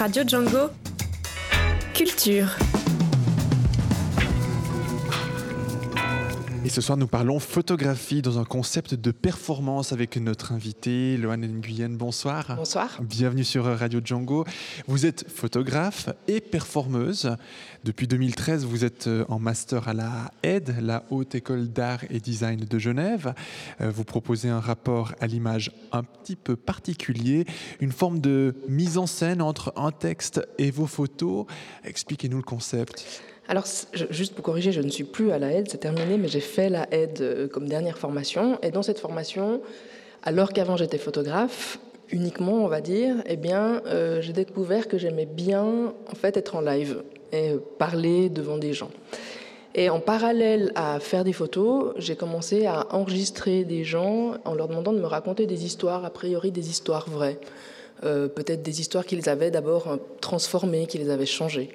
Radio Django. Culture. Ce soir, nous parlons photographie dans un concept de performance avec notre invité, Loane Nguyen. Bonsoir. Bonsoir. Bienvenue sur Radio Django. Vous êtes photographe et performeuse. Depuis 2013, vous êtes euh, en master à la HED, la Haute École d'Art et Design de Genève. Euh, vous proposez un rapport à l'image un petit peu particulier, une forme de mise en scène entre un texte et vos photos. Expliquez-nous le concept. Alors, juste pour corriger, je ne suis plus à la aide, c'est terminé, mais j'ai fait la aide euh, comme dernière formation. Et dans cette formation, alors qu'avant j'étais photographe, uniquement, on va dire, eh bien, euh, j'ai découvert que j'aimais bien, en fait, être en live et parler devant des gens. Et en parallèle à faire des photos, j'ai commencé à enregistrer des gens en leur demandant de me raconter des histoires, a priori des histoires vraies. Euh, peut-être des histoires qu'ils avaient d'abord transformées, qui les avaient changées.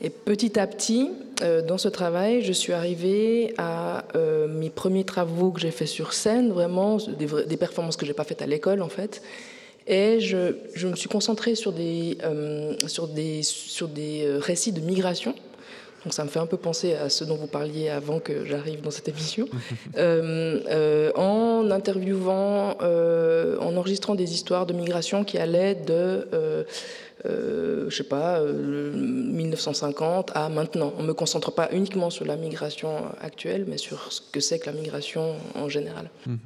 Et petit à petit, euh, dans ce travail, je suis arrivée à euh, mes premiers travaux que j'ai faits sur scène, vraiment des, performances que j'ai pas faites à l'école en fait. Et je, je, me suis concentrée sur des, euh, sur des, sur des récits de migration. Donc ça me fait un peu penser à ce dont vous parliez avant que j'arrive dans cette émission. en interviewant, en enregistrant des histoires de migration qui allaient de euh, je sais pas, 1950 euh, à maintenant. On ne me concentre pas uniquement sur la migration actuelle, mais sur ce que c'est que la migration en général. Mhm.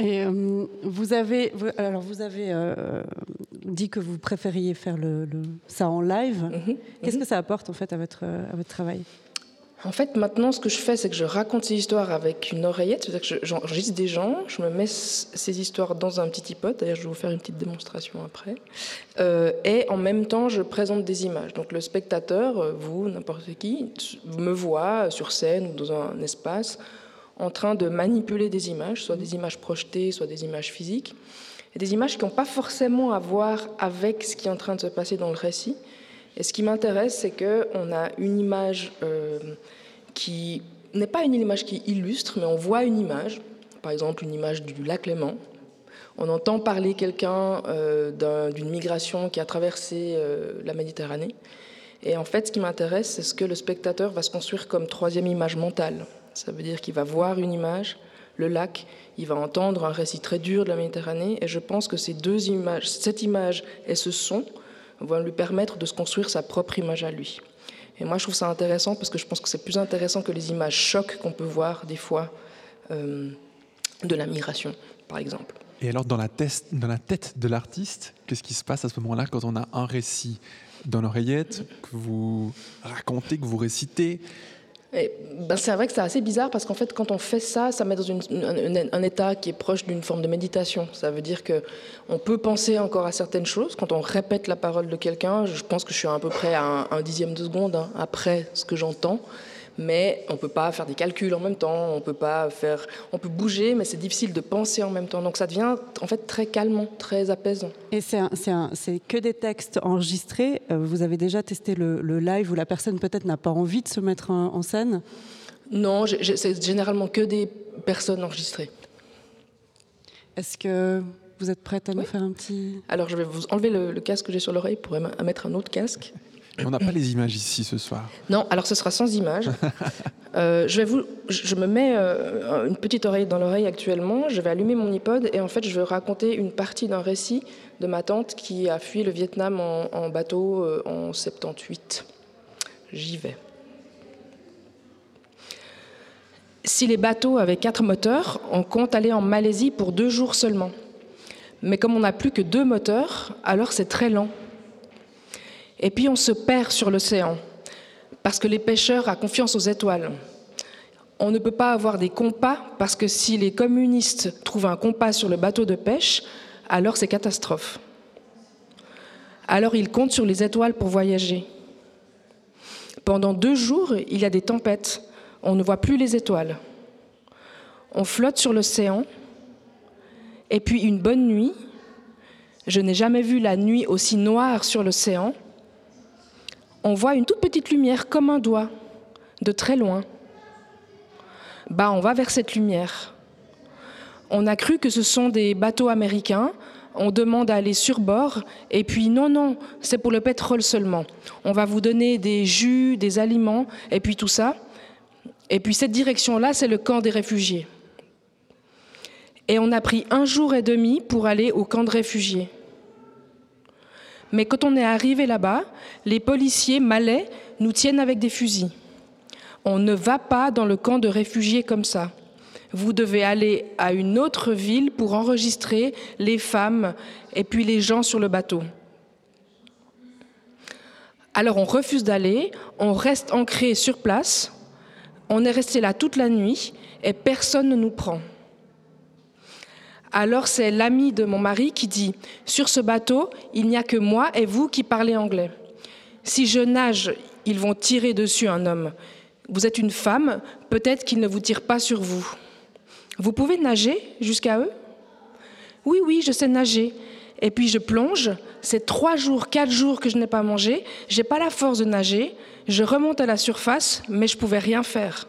Et euh, vous avez, alors vous avez dit que vous préfériez faire le, ça en live. Mhm. Qu'est-ce mhm. que ça apporte en fait à votre, à votre travail? En fait, maintenant, ce que je fais, c'est que je raconte ces histoires avec une oreillette. C'est-à-dire que j'enregistre des gens, je me mets ces histoires dans un petit iPod. D'ailleurs, je vais vous faire une petite démonstration après. Euh, et en même temps, je présente des images. Donc, le spectateur, euh, vous, n'importe qui, me voit sur scène ou dans un espace en train de manipuler des images, soit des images projetées, soit des images physiques. Et des images qui n'ont pas forcément à voir avec ce qui est en train de se passer dans le récit, et ce qui m'intéresse, c'est qu'on a une image euh, qui n'est pas une image qui illustre, mais on voit une image, par exemple une image du lac Léman. On entend parler quelqu'un euh, d'une migration qui a traversé euh, la Méditerranée. Et en fait, ce qui m'intéresse, c'est ce que le spectateur va se construire comme troisième image mentale. Ça veut dire qu'il va voir une image, le lac, il va entendre un récit très dur de la Méditerranée, et je pense que ces deux images, cette image et ce son, va lui permettre de se construire sa propre image à lui. Et moi, je trouve ça intéressant parce que je pense que c'est plus intéressant que les images chocs qu'on peut voir des fois euh, de la migration, par exemple. Et alors, dans la, dans la tête de l'artiste, qu'est-ce qui se passe à ce moment-là quand on a un récit dans l'oreillette que vous racontez, que vous récitez? Ben c'est vrai que c'est assez bizarre parce qu'en fait, quand on fait ça, ça met dans un, état qui est proche d'une forme de méditation. Ça veut dire que on peut penser encore à certaines choses. Quand on répète la parole de quelqu'un, je pense que je suis à peu près à un, dixième de seconde hein, après ce que j'entends mais on ne peut pas faire des calculs en même temps, on peut pas faire, on peut bouger, mais c'est difficile de penser en même temps. Donc ça devient en fait très calmant, très apaisant. Et c'est que des textes enregistrés. Euh, vous avez déjà testé le, live où la personne peut-être n'a pas envie de se mettre en, scène? Non, c'est généralement que des personnes enregistrées. Est-ce que vous êtes prête à nous faire un petit... Alors je vais vous enlever le, le casque que j'ai sur l'oreille pour mettre un autre casque. On n'a pas les images ici ce soir. Non, alors ce sera sans images. Euh, je, vais vous, je me mets euh, une petite oreille dans l'oreille actuellement, je vais allumer mon iPod et en fait je vais raconter une partie d'un récit de ma tante qui a fui le Vietnam en, bateau euh, en 78. J'y vais. Si les bateaux avaient quatre moteurs, on compte aller en Malaisie pour deux jours seulement. Mais comme on n'a plus que deux moteurs, alors c'est très lent. Et puis on se perd sur l'océan, parce que les pêcheurs ont confiance aux étoiles. On ne peut pas avoir des compas, parce que si les communistes trouvent un compas sur le bateau de pêche, alors c'est catastrophe. Alors ils comptent sur les étoiles pour voyager. Pendant deux jours, il y a des tempêtes. On ne voit plus les étoiles. On flotte sur l'océan. Et puis une bonne nuit, je n'ai jamais vu la nuit aussi noire sur l'océan on voit une toute petite lumière comme un doigt, de très loin. Bah, on va vers cette lumière. On a cru que ce sont des bateaux américains. on demande à aller sur bord, et puis non, non, c'est pour le pétrole seulement. On va vous donner des jus, des aliments, et puis tout ça. Et puis cette direction-là, c'est le camp des réfugiés. Et on a pris un jour et demi pour aller au camp de réfugiés. Mais quand on est arrivé là-bas, les policiers malais nous tiennent avec des fusils. On ne va pas dans le camp de réfugiés comme ça. Vous devez aller à une autre ville pour enregistrer les femmes et puis les gens sur le bateau. Alors on refuse d'aller, on reste ancré sur place, on est resté là toute la nuit et personne ne nous prend. Alors c'est l'ami de mon mari qui dit, sur ce bateau, il n'y a que moi et vous qui parlez anglais. Si je nage, ils vont tirer dessus un homme. Vous êtes une femme, peut-être qu'ils ne vous tirent pas sur vous. Vous pouvez nager jusqu'à eux? Oui, oui, je sais nager. Et puis je plonge, c'est trois jours, quatre jours que je n'ai pas mangé, j'ai pas la force de nager, je remonte à la surface, mais je pouvais rien faire.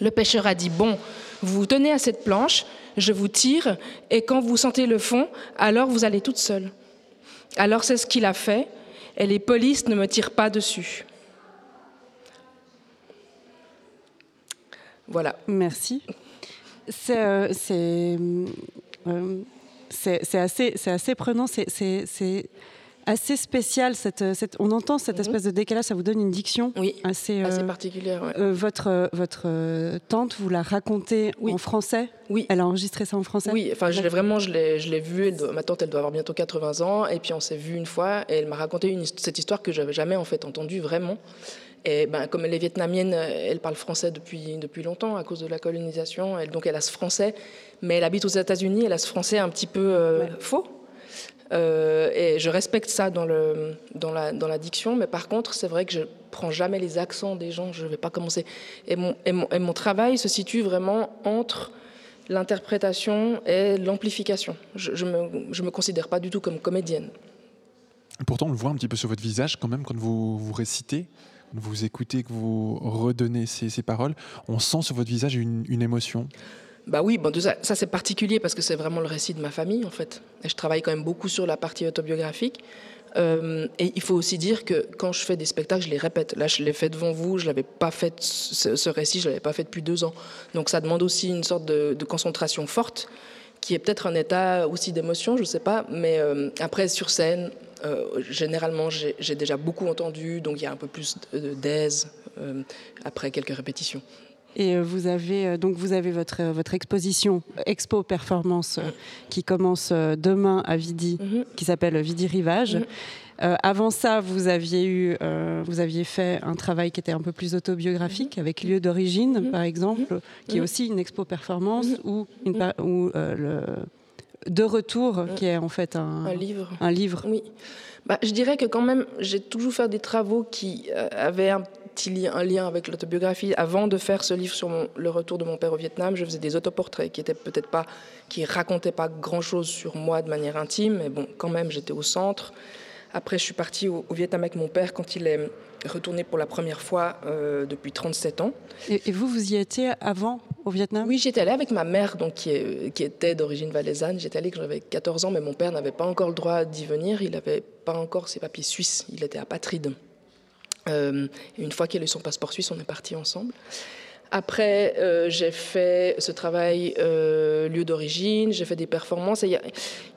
Le pêcheur a dit, bon, vous vous tenez à cette planche, je vous tire, et quand vous sentez le fond, alors vous allez toute seule. Alors c'est ce qu'il a fait, et les polices ne me tirent pas dessus. Voilà. Merci. C'est euh, euh, assez, assez prenant, c'est assez spécial. Cette, cette, on entend cette mhm. espèce de décalage, ça vous donne une diction oui, assez, assez euh, particulière. Euh, votre, votre tante, vous la racontez en français Oui. Elle a enregistré ça en français Oui, enfin, je l'ai vraiment, je l'ai vu. ma tante, elle doit avoir bientôt 80 ans, et puis on s'est vu une fois, et elle m'a raconté une, cette histoire que j'avais jamais en fait entendue vraiment. Et ben, comme elle est vietnamienne, elle parle français depuis, depuis longtemps à cause de la colonisation. Elle, donc elle a ce français, mais elle habite aux États-Unis, elle a ce français un petit peu euh, faux. Euh, et je respecte ça dans, la, diction, mais par contre, c'est vrai que je prends jamais les accents des gens, je ne vais pas commencer. Et mon, travail se situe vraiment entre l'interprétation et l'amplification. Je ne me, considère pas du tout comme comédienne. Pourtant, on le voit un petit peu sur votre visage quand même quand vous, vous récitez vous écoutez, que vous redonnez ces, paroles, on sent sur votre visage une, émotion bah oui, ça, c'est particulier parce que c'est vraiment le récit de ma famille en fait. Je travaille quand même beaucoup sur la partie autobiographique. Euh, et il faut aussi dire que quand je fais des spectacles, je les répète. Là, je l'ai fait devant vous, je l'avais pas fait ce, récit, je l'avais pas fait depuis deux ans. Donc ça demande aussi une sorte de, concentration forte, qui est peut-être un état aussi d'émotion, je sais pas. Mais euh, après sur scène, euh, généralement, j'ai déjà beaucoup entendu, donc il y a un peu plus d'aise après quelques répétitions. Et euh, vous avez donc vous avez votre votre exposition Expo Performance qui commence demain à Vidi, mm-hmm. qui s'appelle Vidi Rivage. Mm-hmm. avant ça, vous aviez eu, vous aviez fait un travail qui était un peu plus autobiographique mm-hmm. avec Lieu d'origine, par exemple, qui est aussi une expo performance ou une, le de retour, qui est en fait un, livre. Un livre. Oui. Bah, je dirais que quand même, j'ai toujours fait des travaux qui euh, avaient un petit lien, un lien avec l'autobiographie. Avant de faire ce livre sur le retour de mon père au Vietnam, je faisais des autoportraits qui étaient peut-être pas, qui racontaient pas grand-chose sur moi de manière intime, mais bon, quand même, j'étais au centre. Après, je suis partie au, Vietnam avec mon père quand il est retourné pour la première fois euh, depuis 37 ans. Et, vous, vous y étiez avant au Vietnam? Oui, j'étais allée avec ma mère, donc, qui, qui était d'origine valaisanne. J'étais allée quand j'avais 14 ans, mais mon père n'avait pas encore le droit d'y venir. Il n'avait pas encore ses papiers suisses. Il était apatride. Euh, une fois qu'il a eu son passeport suisse, on est partis ensemble. Après, euh, j'ai fait ce travail euh, lieu d'origine, j'ai fait des performances. Il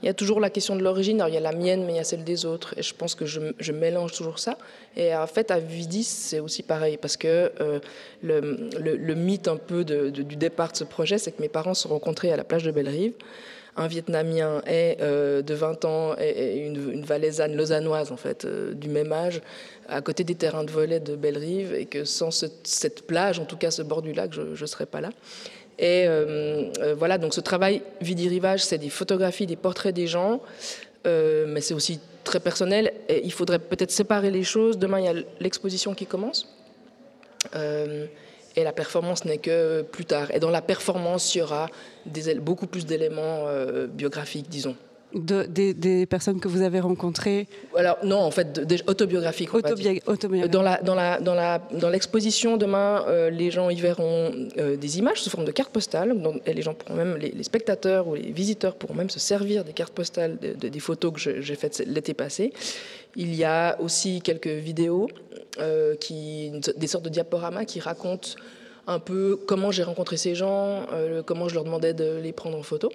y, a toujours la question de l'origine. Il y a la mienne, mais il y a celle des autres. Et je pense que je, mélange toujours ça. Et en fait, à Vidis, c'est aussi pareil. Parce que le, mythe un peu du départ de ce projet, c'est que mes parents se sont rencontrés à la plage de Bellerive un Vietnamien euh, de 20 ans et, une, une, valaisanne lausannoise en fait euh, du même âge à côté des terrains de volet de Belle-Rive et que sans cette plage, en tout cas ce bord du lac, je ne serais pas là. Et euh, voilà, donc ce travail Vidi-Rivage, c'est des photographies, des portraits des gens, mais c'est aussi très personnel. Et il faudrait peut-être séparer les choses. Demain, il y a l'exposition qui commence et la performance n'est que plus tard. Et dans la performance, il y aura beaucoup plus d'éléments euh, biographiques, disons. De, des, personnes que vous avez rencontrées Alors non, en fait, des autobiographiques. Dans la dans la dans la dans l'exposition demain, euh, les gens y verront euh, des images sous forme de cartes postales. Et les gens pourront même les, spectateurs ou les visiteurs pourront même se servir des cartes postales de, des photos que j'ai faites l'été passé. Il y a aussi quelques vidéos, euh, qui, des sortes de diaporamas qui racontent un peu comment j'ai rencontré ces gens, comment je leur demandais de les prendre en photo.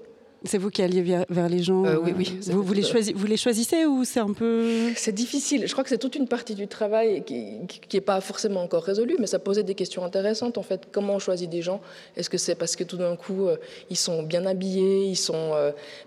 C'est vous qui alliez vers, les gens euh, Oui, oui. Euh, vous, vous, les vous, les choisissez ou c'est un peu... C'est difficile. Je crois que c'est toute une partie du travail qui n'est pas forcément encore résolue, mais ça posait des questions intéressantes. En fait, comment on choisit des gens? Est-ce que c'est parce que tout d'un coup, euh, ils sont bien habillés ils sont...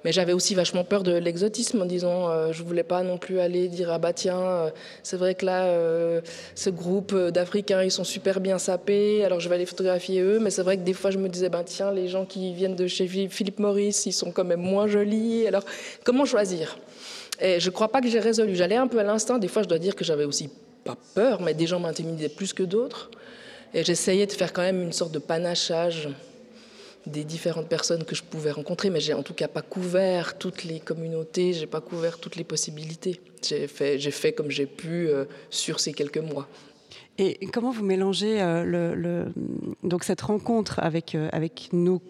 Mais j'avais aussi vachement peur de l'exotisme en disant, je voulais pas non plus aller dire, ah bah tiens, c'est vrai que là, ce groupe d'Africains, ils sont super bien sapés, alors je vais aller photographier eux. Mais c'est vrai que des fois, je me disais, bah tiens, les gens qui viennent de chez Philippe Maurice, ils sont quand même moins jolies. Alors, comment choisir? Et je ne crois pas que j'ai résolu. J'allais un peu à l'instinct. Des fois, je dois dire que j'avais aussi pas peur, mais des gens m'intimidaient plus que d'autres. Et j'essayais de faire quand même une sorte de panachage des différentes personnes que je pouvais rencontrer, mais j'ai en tout cas pas couvert toutes les communautés, j'ai pas couvert toutes les possibilités. J'ai fait, j'ai fait comme j'ai pu euh, sur ces quelques mois. Et comment vous mélangez euh, le, donc cette rencontre avec, euh, avec nos,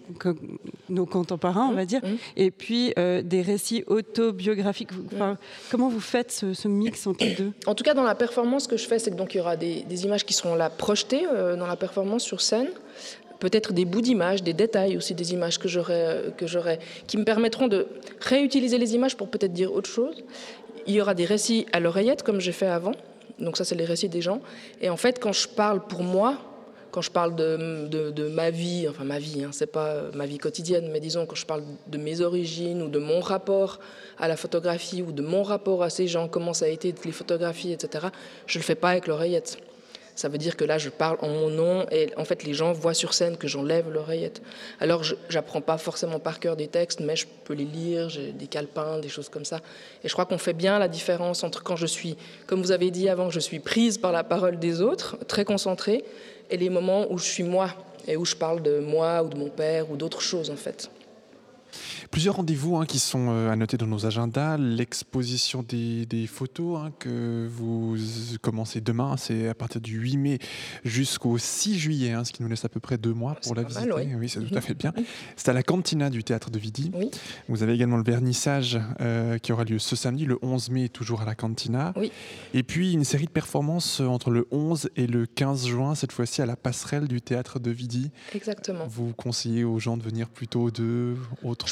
nos contemporains, on va mmh, dire, mmh. et puis euh, des récits autobiographiques enfin, Comment vous faites ce, mix entre les deux? En tout cas, dans la performance, que je fais, c'est que donc il y aura des, des, images qui seront là projetées dans la performance sur scène. Peut-être des bouts d'images, des détails aussi des images que j'aurai, que j'aurai, qui me permettront de réutiliser les images pour peut-être dire autre chose. Il y aura des récits à l'oreillette, comme j'ai fait avant, donc ça, c'est les récits des gens. Et en fait, quand je parle pour moi, quand je parle de, de, ma vie, enfin ma vie, hein, c'est pas ma vie quotidienne, mais disons quand je parle de mes origines ou de mon rapport à la photographie ou de mon rapport à ces gens, comment ça a été les photographies, etc., je le fais pas avec l'oreillette. Ça veut dire que là, je parle en mon nom et en fait, les gens voient sur scène que j'enlève l'oreillette. Alors, j'apprends pas forcément par cœur des textes, mais je peux les lire, j'ai des calepins, des choses comme ça. Et je crois qu'on fait bien la différence entre quand je suis, comme vous avez dit avant, je suis prise par la parole des autres, très concentrée, et les moments où je suis moi et où je parle de moi ou de mon père ou d'autres choses en fait. Plusieurs rendez-vous hein, qui sont euh, à noter dans nos agendas. L'exposition des, photos hein, que vous commencez demain, c'est à partir du 8 mai jusqu'au 6 juillet, hein, ce qui nous laisse à peu près deux mois pour la visiter. oui, c'est tout à fait bien. C'est à la cantina du théâtre de Vidi. Vous avez également le vernissage euh, qui aura lieu ce samedi, le 11 mai, toujours à la cantina. Et puis une série de performances euh, entre le 11 et le 15 juin, cette fois-ci à la passerelle du théâtre de Vidi. Exactement. Vous conseillez aux gens de venir plutôt deux,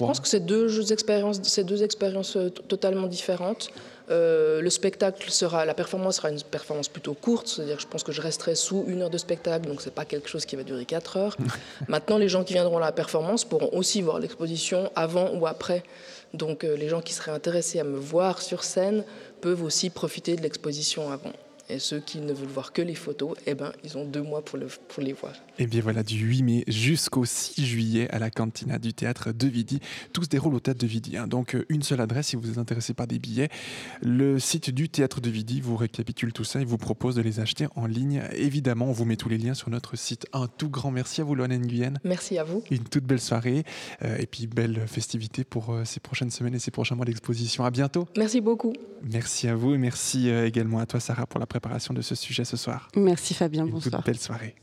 au trois que c'est deux expériences, c'est deux expériences euh, totalement différentes. Euh, le spectacle sera, la performance sera une performance plutôt courte, c'est-à-dire je pense que je resterai sous une heure de spectacle, donc c'est pas quelque chose qui va durer quatre heures. Maintenant, les gens qui viendront à la performance pourront aussi voir l'exposition avant ou après. Donc euh, les gens qui seraient intéressés à me voir sur scène peuvent aussi profiter de l'exposition avant. Et ceux qui ne veulent voir que les photos, eh ben, ils ont deux mois pour, le, pour les voir. Et bien voilà, du 8 mai jusqu'au 6 juillet à la cantina du théâtre de Vidi. Tout se déroule au théâtre de Vidi. Hein. Donc euh, une seule adresse si vous êtes intéressé par des billets. Le site du théâtre de Vidi vous récapitule tout ça et vous propose de les acheter en ligne. Évidemment, on vous met tous les liens sur notre site. Un tout grand merci à vous, Loane Nguyen. Merci à vous. Une toute belle soirée euh, et puis belle festivité pour euh, ces prochaines semaines et ces prochains mois d'exposition. À bientôt. Merci beaucoup. Merci à vous et merci également à toi, Sarah, pour la préparation de ce sujet ce soir. Merci Fabien, Une bonsoir. belle soirée.